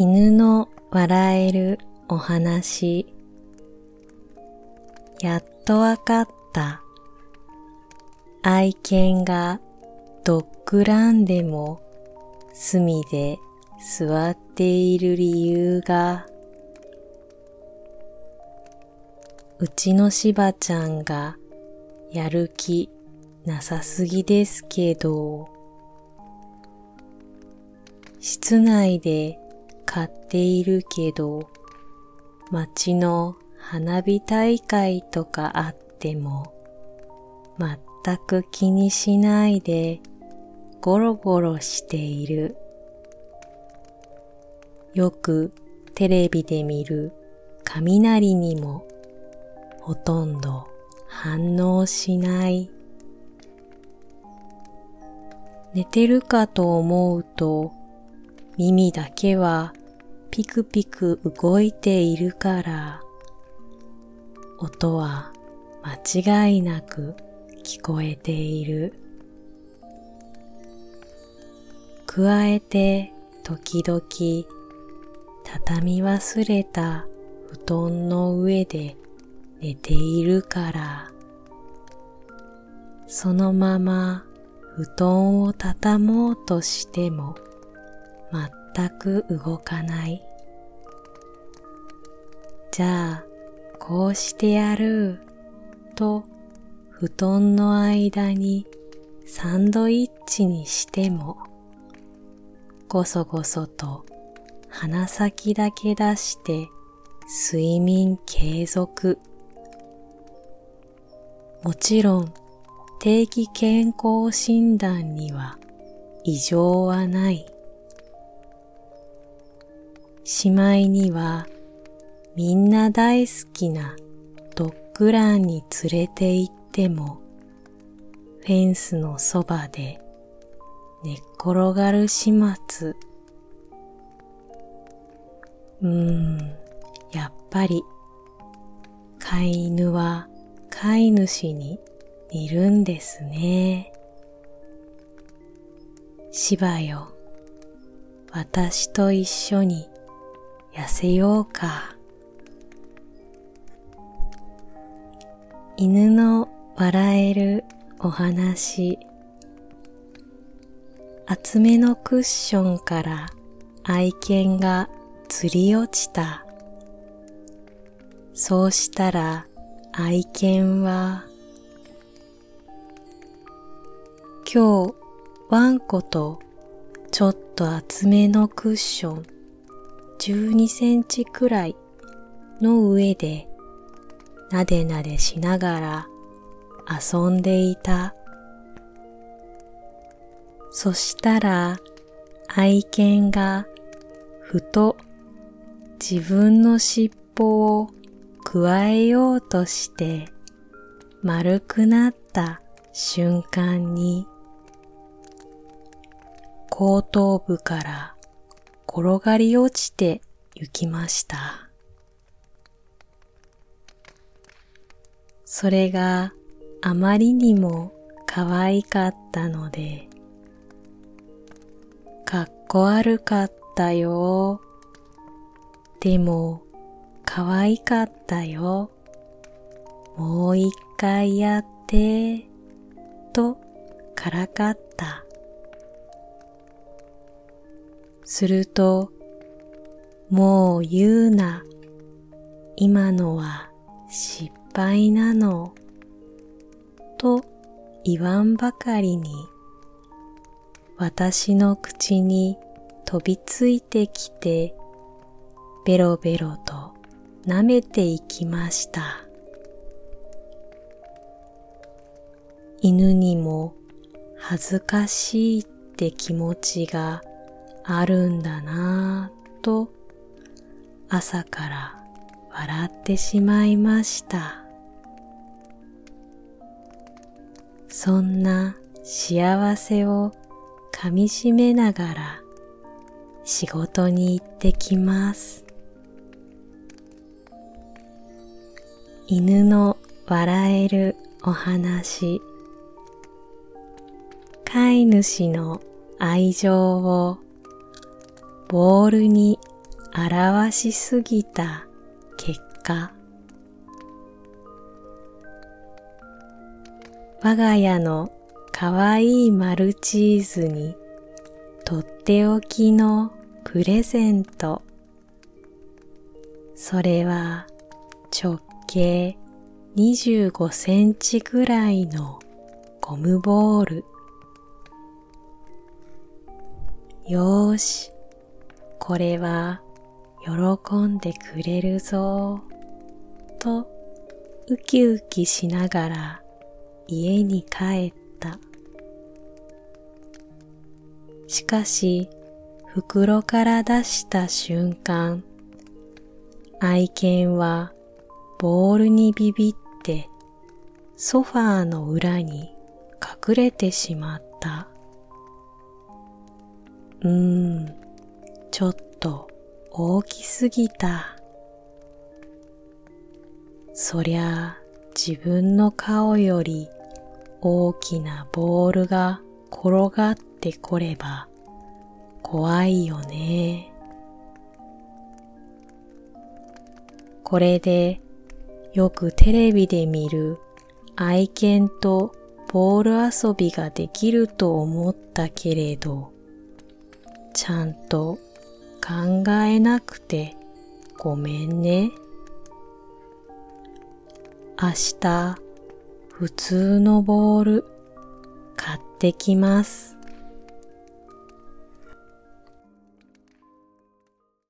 犬の笑えるお話。やっとわかった。愛犬がドッグランでも隅で座っている理由が。うちのしばちゃんがやる気なさすぎですけど。室内で買っているけど街の花火大会とかあっても全く気にしないでゴロゴロしている。よくテレビで見る雷にもほとんど反応しない。寝てるかと思うと耳だけはピクピク動いているから音は間違いなく聞こえている。加えて時々畳み忘れた布団の上で寝ているから、そのまま布団を畳もうとしても全く動かない。じゃあ、こうしてやる、と布団の間にサンドイッチにしても、ごそごそと鼻先だけ出して睡眠継続。もちろん定期健康診断には異常はない。しまいにはみんな大好きなドッグランに連れて行ってもフェンスのそばで寝っ転がる始末うーん、やっぱり、飼い犬は飼い主に似るんですね。芝よ、私と一緒に痩せようか。犬の笑えるお話厚めのクッションから愛犬が釣り落ちた。そうしたら愛犬は、今日ワンコとちょっと厚めのクッション12センチくらいの上でなでなでしながら遊んでいた。そしたら愛犬がふと自分の尻尾をくわえようとして丸くなった瞬間に後頭部から転がり落ちて行きました。それがあまりにも可愛かったので、かっこ悪かったよでも、可愛かったよ。もう一回やって、とからかった。すると、もう言うな。今のは失敗なの。と言わんばかりに、私の口に飛びついてきてベロベロと舐めていきました。犬にも恥ずかしいって気持ちがあるんだなぁと朝から笑ってしまいました。そんな幸せをかみしめながら仕事に行ってきます。犬の笑えるお話飼い主の愛情をボールに表しすぎた結果我が家のかわいいマルチーズにとっておきのプレゼント。それは直径25センチぐらいのゴムボール。よーし、これは喜んでくれるぞ、とウキウキしながら家に帰った。しかし、袋から出した瞬間、愛犬はボールにビビってソファーの裏に隠れてしまった。うーん、ちょっと大きすぎた。そりゃ自分の顔より大きなボールが転がってこれば怖いよね。これでよくテレビで見る愛犬とボール遊びができると思ったけれど、ちゃんと考えなくてごめんね。明日普通のボール買ってきます。